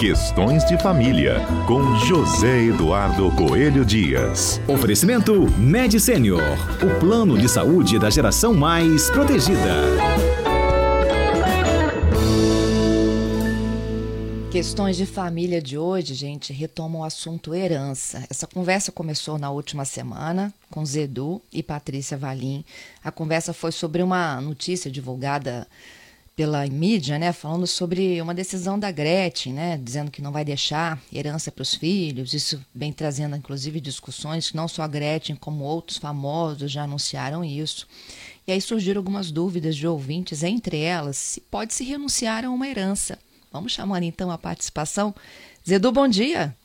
Questões de Família, com José Eduardo Coelho Dias. Oferecimento Med Senior, o plano de saúde da geração mais protegida. Questões de família de hoje, gente, retomam o assunto herança. Essa conversa começou na última semana com Zedu e Patrícia Valim. A conversa foi sobre uma notícia divulgada pela mídia, né, falando sobre uma decisão da Gretchen, né, dizendo que não vai deixar herança para os filhos. Isso vem trazendo, inclusive, discussões que não só a Gretchen, como outros famosos já anunciaram isso. E aí surgiram algumas dúvidas de ouvintes, entre elas, se pode se renunciar a uma herança. Vamos chamar então a participação. Zedu, bom dia.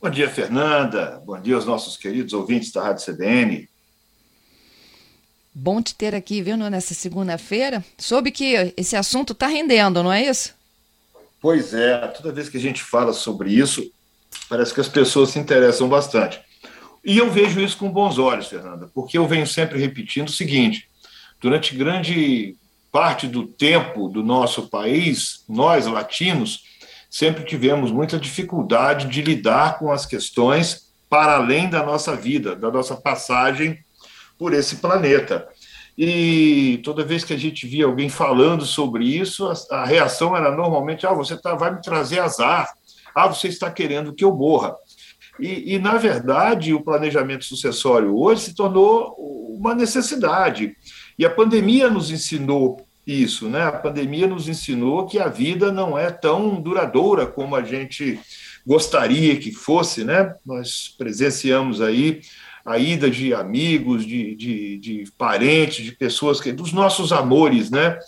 Bom dia, Fernanda. Bom dia aos nossos queridos ouvintes da Rádio CBN. Bom te ter aqui, viu, nessa segunda-feira. Soube que esse assunto está rendendo, não é isso? Pois é, toda vez que a gente fala sobre isso, parece que as pessoas se interessam bastante. E eu vejo isso com bons olhos, Fernanda, porque eu venho sempre repetindo o seguinte: durante grande parte do tempo do nosso país, nós latinos sempre tivemos muita dificuldade de lidar com as questões para além da nossa vida, da nossa passagem por esse planeta. E toda vez que a gente via alguém falando sobre isso, a, a reação era normalmente: ah, você tá, vai me trazer azar, ah, você está querendo que eu morra. E, e, na verdade, o planejamento sucessório hoje se tornou uma necessidade. E a pandemia nos ensinou isso, né? A pandemia nos ensinou que a vida não é tão duradoura como a gente gostaria que fosse, né? Nós presenciamos aí a ida de amigos, de, de, de parentes, de pessoas, que, dos nossos amores, né?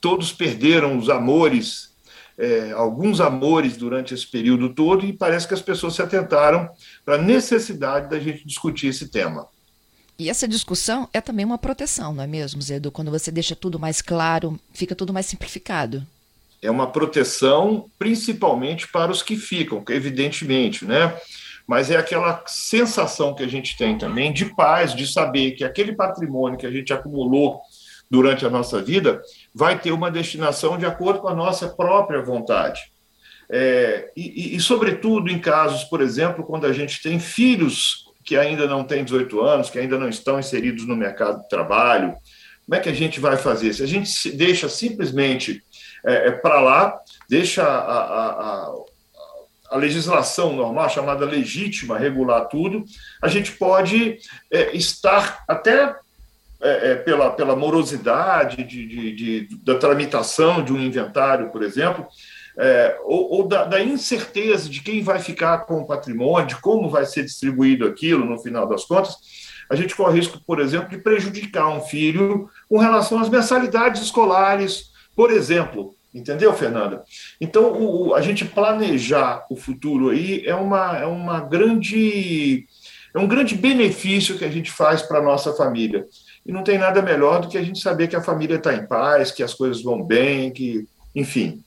Todos perderam os amores, é, alguns amores durante esse período todo, e parece que as pessoas se atentaram para a necessidade da gente discutir esse tema. E essa discussão é também uma proteção, não é mesmo, Zedu? Quando você deixa tudo mais claro, fica tudo mais simplificado. É uma proteção principalmente para os que ficam, evidentemente, né? Mas é aquela sensação que a gente tem também de paz, de saber que aquele patrimônio que a gente acumulou durante a nossa vida vai ter uma destinação de acordo com a nossa própria vontade. É, e, e, sobretudo, em casos, por exemplo, quando a gente tem filhos que ainda não têm 18 anos, que ainda não estão inseridos no mercado de trabalho. Como é que a gente vai fazer? Se a gente deixa simplesmente é, é para lá, deixa a, a, a, a, legislação normal, chamada legítima, regular tudo, a gente pode é, estar até é, é, pela, pela morosidade de, de, de, da tramitação de um inventário, por exemplo, é, ou, ou da, da, incerteza de quem vai ficar com o patrimônio, de como vai ser distribuído aquilo no final das contas, a gente corre risco, por exemplo, de prejudicar um filho com relação às mensalidades escolares, por exemplo. Entendeu, Fernanda? Então, o, a gente planejar o futuro aí é uma, é uma grande. É um grande benefício que a gente faz para a nossa família. E não tem nada melhor do que a gente saber que a família está em paz, que as coisas vão bem, que, enfim,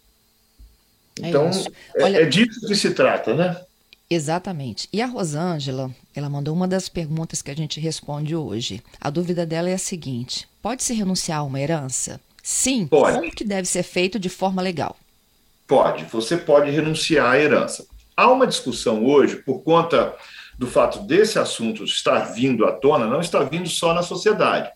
é então, é, Olha, é disso que se trata, né? Exatamente. E a Rosângela, ela mandou uma das perguntas que a gente responde hoje. A dúvida dela é a seguinte: pode se renunciar a uma herança? Sim. Pode. Como que deve ser feito de forma legal? Pode. Você pode renunciar à herança. Há uma discussão hoje por conta do fato desse assunto estar vindo à tona, não está vindo só na sociedade.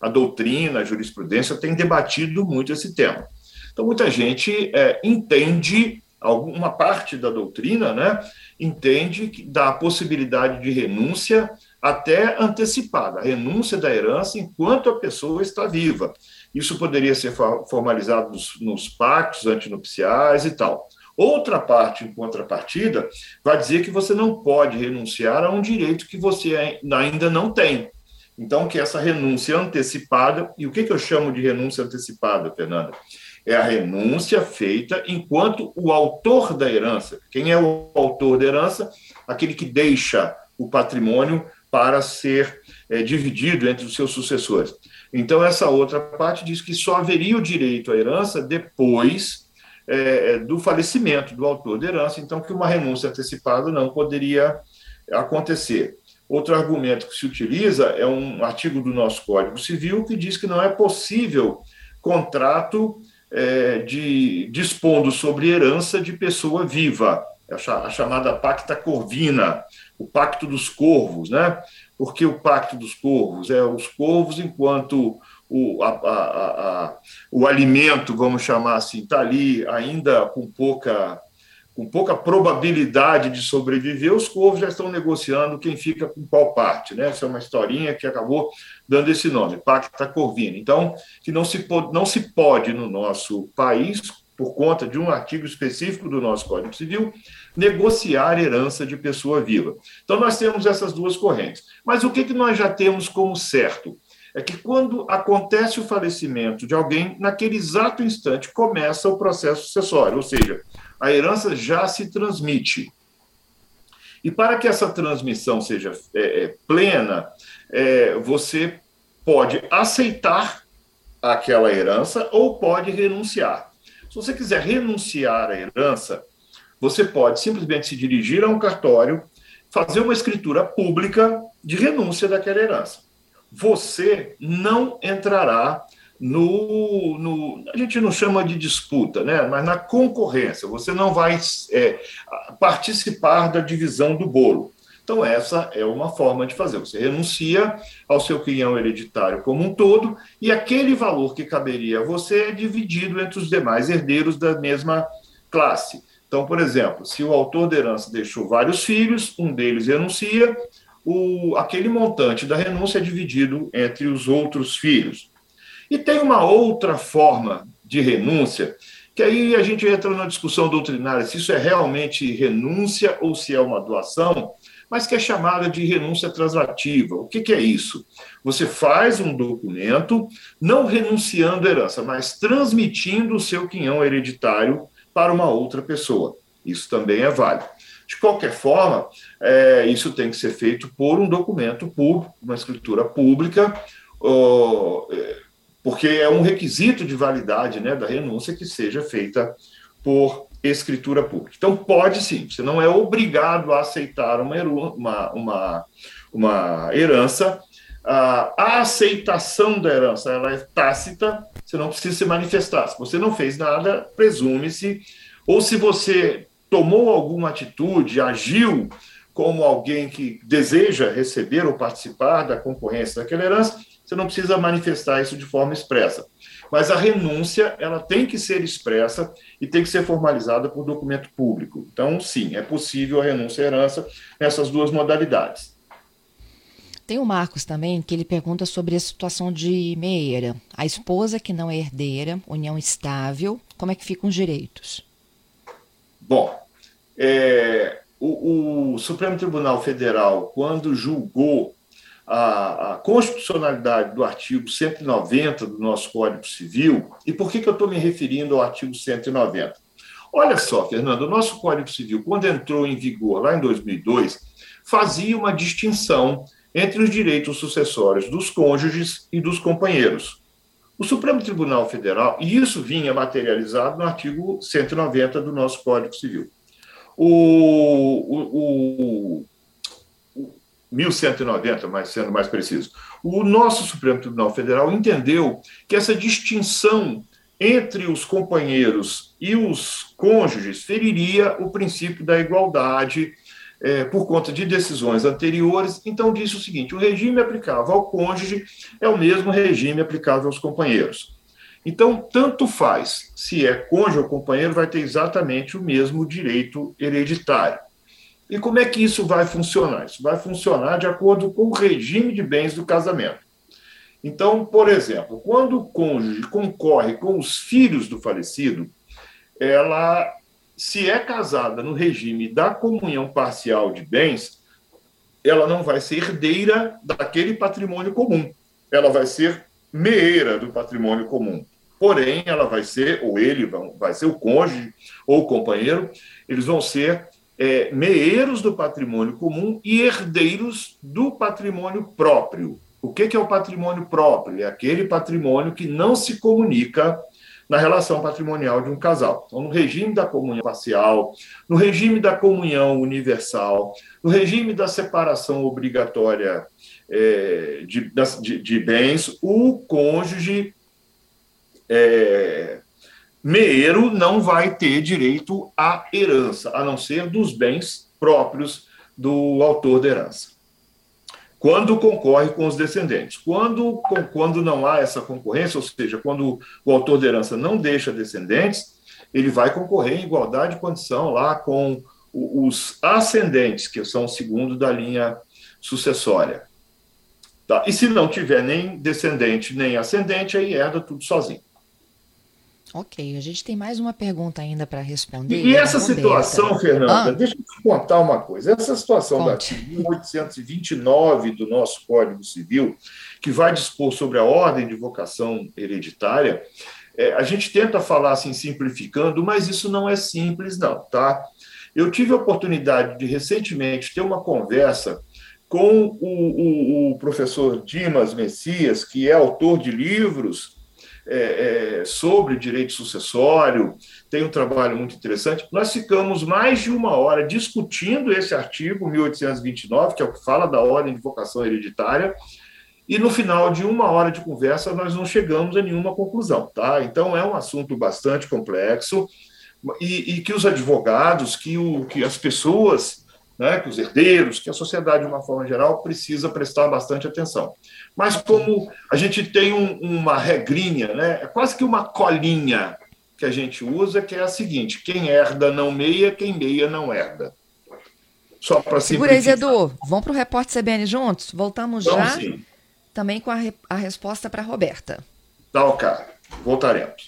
A doutrina, a jurisprudência tem debatido muito esse tema. Então, muita gente é, entende, alguma parte da doutrina, né, entende que dá a possibilidade de renúncia até antecipada, a renúncia da herança enquanto a pessoa está viva. Isso poderia ser formalizado nos, nos pactos antinupciais e tal. Outra parte, em contrapartida, vai dizer que você não pode renunciar a um direito que você ainda não tem. Então, que essa renúncia antecipada, e o que, que eu chamo de renúncia antecipada, Fernanda? é a renúncia feita enquanto o autor da herança. Quem é o autor da herança? Aquele que deixa o patrimônio para ser é, dividido entre os seus sucessores. Então, essa outra parte diz que só haveria o direito à herança depois é, do falecimento do autor da herança, então que uma renúncia antecipada não poderia acontecer. Outro argumento que se utiliza é um artigo do nosso Código Civil que diz que não é possível contrato é, de dispondo sobre herança de pessoa viva, a chamada pacta corvina, o pacto dos corvos, né? Porque o pacto dos corvos é os corvos enquanto o, a, a, a, o alimento, vamos chamar assim, está ali ainda com pouca com pouca probabilidade de sobreviver, os corvos já estão negociando quem fica com qual parte. Né? Essa é uma historinha que acabou dando esse nome, Pacta Corvina. Então, que não se, não se pode no nosso país, por conta de um artigo específico do nosso Código Civil, negociar herança de pessoa viva. Então, nós temos essas duas correntes. Mas o que, que nós já temos como certo? É que quando acontece o falecimento de alguém, naquele exato instante começa o processo sucessório, ou seja, a herança já se transmite. E para que essa transmissão seja é, é, plena, é, você pode aceitar aquela herança ou pode renunciar. Se você quiser renunciar à herança, você pode simplesmente se dirigir a um cartório, fazer uma escritura pública de renúncia daquela herança. Você não entrará no, no, a gente não chama de disputa, né? mas na concorrência. Você não vai é, participar da divisão do bolo. Então, essa é uma forma de fazer. Você renuncia ao seu quinhão hereditário como um todo, e aquele valor que caberia a você é dividido entre os demais herdeiros da mesma classe. Então, por exemplo, se o autor da herança deixou vários filhos, um deles renuncia, o, aquele montante da renúncia é dividido entre os outros filhos. E tem uma outra forma de renúncia, que aí a gente entra na discussão doutrinária se isso é realmente renúncia ou se é uma doação, mas que é chamada de renúncia translativa. O que, que é isso? Você faz um documento não renunciando à herança, mas transmitindo o seu quinhão hereditário para uma outra pessoa. Isso também é válido. De qualquer forma, é, isso tem que ser feito por um documento público, uma escritura pública, é, porque é um requisito de validade né, da renúncia que seja feita por escritura pública. Então, pode sim, você não é obrigado a aceitar uma, uma, uma, uma herança. A aceitação da herança ela é tácita, você não precisa se manifestar. Se você não fez nada, presume-se, ou se você tomou alguma atitude, agiu como alguém que deseja receber ou participar da concorrência daquela herança, você não precisa manifestar isso de forma expressa. Mas a renúncia, ela tem que ser expressa e tem que ser formalizada por documento público. Então, sim, é possível a renúncia à herança nessas duas modalidades. Tem o Marcos também, que ele pergunta sobre a situação de meieira. A esposa que não é herdeira, união estável, como é que ficam os direitos? Bom, é, o, o Supremo Tribunal Federal, quando julgou a, a, constitucionalidade do artigo 190 do nosso Código Civil. E por que, que eu estou me referindo ao artigo 190? Olha só, Fernando, o nosso Código Civil, quando entrou em vigor lá em 2002, fazia uma distinção entre os direitos sucessórios dos cônjuges e dos companheiros. O Supremo Tribunal Federal, e isso vinha materializado no artigo 190 do nosso Código Civil. O, o, 1190, mais, sendo mais preciso. O nosso Supremo Tribunal Federal entendeu que essa distinção entre os companheiros e os cônjuges feriria o princípio da igualdade é, por conta de decisões anteriores. Então, disse o seguinte: o regime aplicável ao cônjuge é o mesmo regime aplicável aos companheiros. Então, tanto faz se é cônjuge ou companheiro, vai ter exatamente o mesmo direito hereditário. E como é que isso vai funcionar? Isso vai funcionar de acordo com o regime de bens do casamento. Então, por exemplo, quando o cônjuge concorre com os filhos do falecido, ela, se é casada no regime da comunhão parcial de bens, ela não vai ser herdeira daquele patrimônio comum. Ela vai ser meeira do patrimônio comum. Porém, ela vai ser, ou ele vai ser o cônjuge ou o companheiro, eles vão ser é, meeiros do patrimônio comum e herdeiros do patrimônio próprio. O que, que é o patrimônio próprio? É aquele patrimônio que não se comunica na relação patrimonial de um casal. Então, no regime da comunhão parcial, no regime da comunhão universal, no regime da separação obrigatória é, de, de, de, bens, o cônjuge é, meeiro não vai ter direito à herança, a não ser dos bens próprios do autor da herança. Quando concorre com os descendentes. Quando, quando não há essa concorrência, ou seja, quando o autor da herança não deixa descendentes, ele vai concorrer em igualdade de condição lá com os ascendentes, que são o segundo da linha sucessória. Tá? E se não tiver nem descendente nem ascendente, aí herda tudo sozinho. Ok, a gente tem mais uma pergunta ainda para responder. E, essa situação, Fernanda, ah. deixa eu te contar uma coisa. Essa situação Conte. da 1829 do nosso Código Civil, que vai dispor sobre a ordem de vocação hereditária, é, a gente tenta falar assim, simplificando, mas isso não é simples, não, tá? Eu tive a oportunidade de recentemente ter uma conversa com o, o, o professor Dimas Messias, que é autor de livros é, é, sobre direito sucessório, tem um trabalho muito interessante. Nós ficamos mais de uma hora discutindo esse artigo 1829, que é o que fala da ordem de vocação hereditária, e no final de uma hora de conversa nós não chegamos a nenhuma conclusão, tá? Então é um assunto bastante complexo e, e que os advogados, que, o, que as pessoas né, que os herdeiros, que a sociedade, de uma forma geral, precisa prestar bastante atenção. Mas como a gente tem um, uma regrinha, né, é quase que uma colinha que a gente usa, que é a seguinte: quem herda não meia, quem meia não herda. Só para Segura aí, Edu. Vamos para o repórter CBN juntos? Voltamos já sim. também com a, re a resposta para a Roberta. Tá, ok. Voltaremos.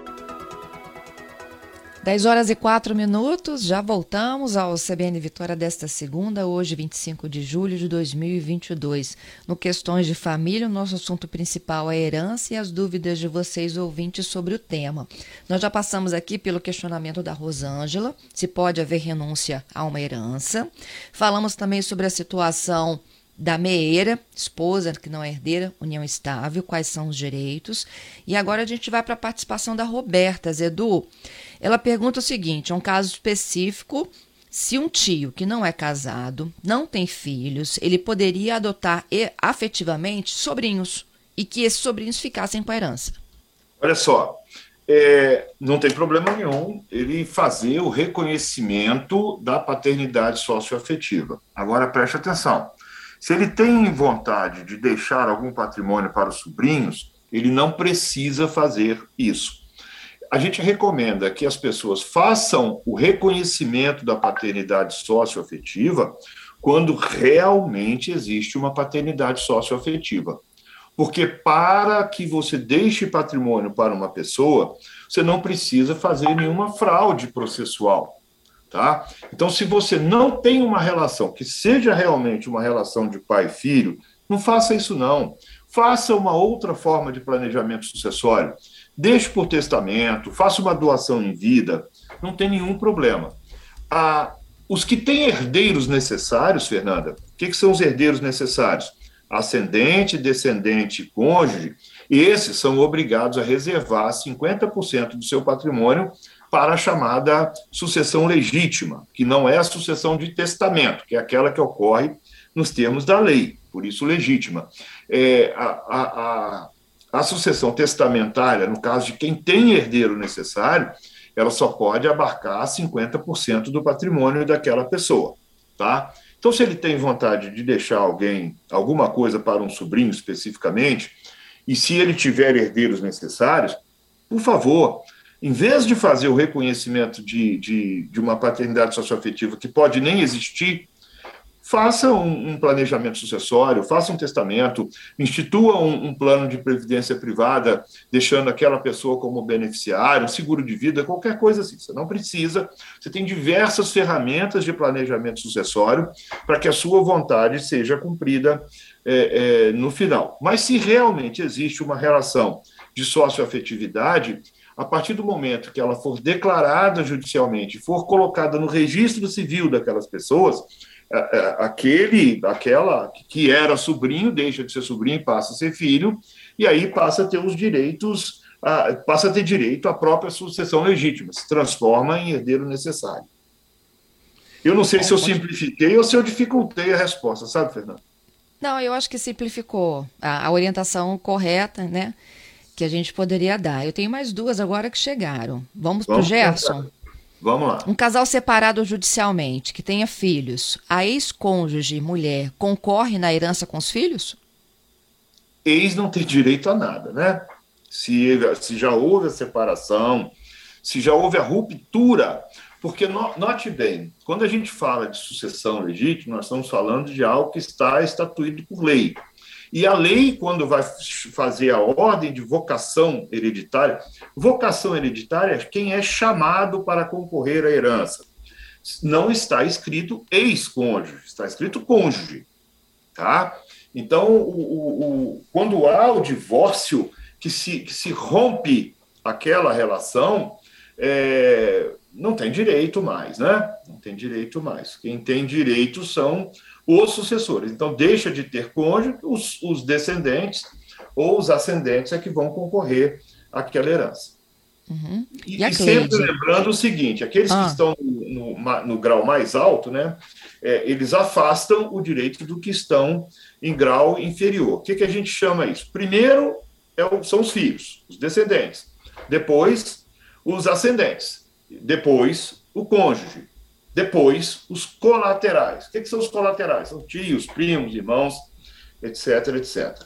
10 horas e 4 minutos, já voltamos ao CBN Vitória desta segunda, hoje 25 de julho de 2022. No Questões de Família, o nosso assunto principal é a herança e as dúvidas de vocês ouvintes sobre o tema. Nós já passamos aqui pelo questionamento da Rosângela, se pode haver renúncia a uma herança. Falamos também sobre a situação da meeira, esposa que não é herdeira, união estável, quais são os direitos. E agora a gente vai para a participação da Roberta Zedu. Ela pergunta o seguinte: é um caso específico. Se um tio que não é casado, não tem filhos, ele poderia adotar afetivamente sobrinhos e que esses sobrinhos ficassem com a herança. Olha só, é, não tem problema nenhum ele fazer o reconhecimento da paternidade socioafetiva. Agora preste atenção se ele tem vontade de deixar algum patrimônio para os sobrinhos, ele não precisa fazer isso. A gente recomenda que as pessoas façam o reconhecimento da paternidade socioafetiva quando realmente existe uma paternidade socioafetiva. Porque para que você deixe patrimônio para uma pessoa, você não precisa fazer nenhuma fraude processual. Tá? Então, se você não tem uma relação que seja realmente uma relação de pai e filho, não faça isso não. Faça uma outra forma de planejamento sucessório. Deixe por testamento, faça uma doação em vida, não tem nenhum problema. Ah, os que têm herdeiros necessários, Fernanda, o que, que são os herdeiros necessários? Ascendente, descendente, cônjuge, esses são obrigados a reservar 50% do seu patrimônio para a chamada sucessão legítima, que não é a sucessão de testamento, que é aquela que ocorre nos termos da lei, por isso legítima. É, a, a, a, a sucessão testamentária, no caso de quem tem herdeiro necessário, ela só pode abarcar 50% do patrimônio daquela pessoa, tá? Então, se ele tem vontade de deixar alguém, alguma coisa para um sobrinho especificamente, e se ele tiver herdeiros necessários, por favor, em vez de fazer o reconhecimento de, de, de uma paternidade socioafetiva que pode nem existir, faça um, um, planejamento sucessório, faça um testamento, institua um, um, plano de previdência privada, deixando aquela pessoa como beneficiário, seguro de vida, qualquer coisa assim. Você não precisa, você tem diversas ferramentas de planejamento sucessório para que a sua vontade seja cumprida é, é, no final. Mas se realmente existe uma relação de socioafetividade, a partir do momento que ela for declarada judicialmente, for colocada no registro civil daquelas pessoas, aquele, aquela que era sobrinho deixa de ser sobrinho e passa a ser filho, e aí passa a ter os direitos, passa a ter direito à própria sucessão legítima, se transforma em herdeiro necessário. Eu não sei se eu simplifiquei ou se eu dificultei a resposta, sabe, Fernando? Não, eu acho que simplificou a, a orientação correta, né? Que a gente poderia dar. Eu tenho mais duas agora que chegaram. Vamos, para o Gerson? Vamos lá. Um casal separado judicialmente, que tenha filhos, a ex-cônjuge, mulher, concorre na herança com os filhos? Ex não tem direito a nada, né? Se, se já houve a separação, se já houve a ruptura, porque note bem, quando a gente fala de sucessão legítima, nós estamos falando de algo que está estatuído por lei. E a lei, quando vai fazer a ordem de vocação hereditária, vocação hereditária é quem é chamado para concorrer à herança. Não está escrito ex-cônjuge, está escrito cônjuge. Tá? Então, o, o, quando há o divórcio, que se, que se rompe aquela relação, é, não tem direito mais, né? Não tem direito mais. Quem tem direito são os sucessores. Então, deixa de ter cônjuge, os, os descendentes ou os ascendentes é que vão concorrer àquela herança. Uhum. E, e, sempre lembrando o seguinte: aqueles ah. que estão no, no, no, grau mais alto, né, é, eles afastam o direito do que estão em grau inferior. O que, que a gente chama isso? Primeiro é o, são os filhos, os descendentes. Depois, os ascendentes. Depois, o cônjuge. Depois, os colaterais. O que, que são os colaterais? São tios, primos, irmãos, etc, etc.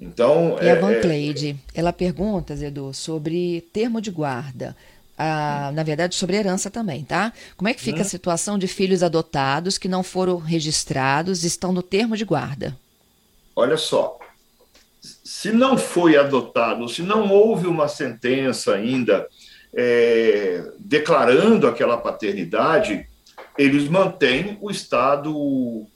Então. E é, a Van é, Cleide, é... ela pergunta, Zedu, sobre termo de guarda. Ah, na verdade, sobre herança também, tá? Como é que fica hum. a situação de filhos adotados que não foram registrados estão no termo de guarda? Olha só, se não foi adotado, se não houve uma sentença ainda é, declarando aquela paternidade, eles mantêm o estado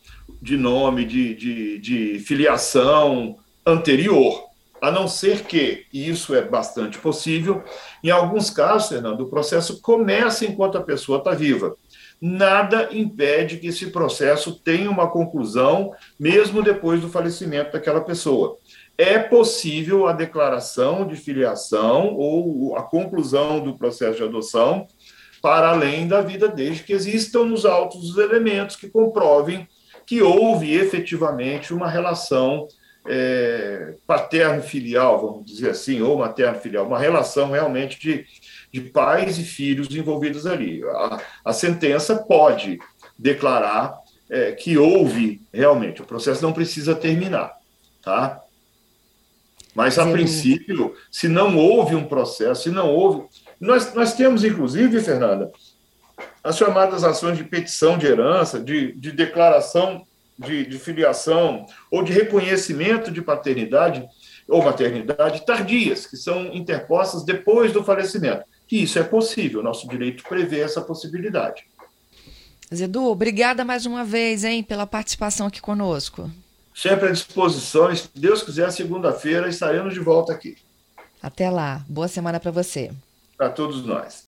de nome, de, de, de filiação anterior, a não ser que, e isso é bastante possível, em alguns casos, Fernando, o processo começa enquanto a pessoa está viva. Nada impede que esse processo tenha uma conclusão, mesmo depois do falecimento daquela pessoa é possível a declaração de filiação ou a conclusão do processo de adoção para além da vida, desde que existam nos autos os elementos que comprovem que houve efetivamente uma relação é, paterno-filial, vamos dizer assim, ou materno-filial, uma relação realmente de, de pais e filhos envolvidos ali. A, a sentença pode declarar é, que houve realmente, o processo não precisa terminar, tá? Mas, a princípio, se não houve um processo, se não houve. Nós, nós temos, inclusive, Fernanda, as chamadas ações de petição de herança, de, de declaração de, de filiação ou de reconhecimento de paternidade ou maternidade tardias, que são interpostas depois do falecimento. Que isso é possível, nosso direito prevê essa possibilidade. Zedu, obrigada mais uma vez, hein, pela participação aqui conosco sempre à disposição. E, se Deus quiser, segunda-feira estaremos de volta aqui. Até lá. Boa semana para você. Para todos nós.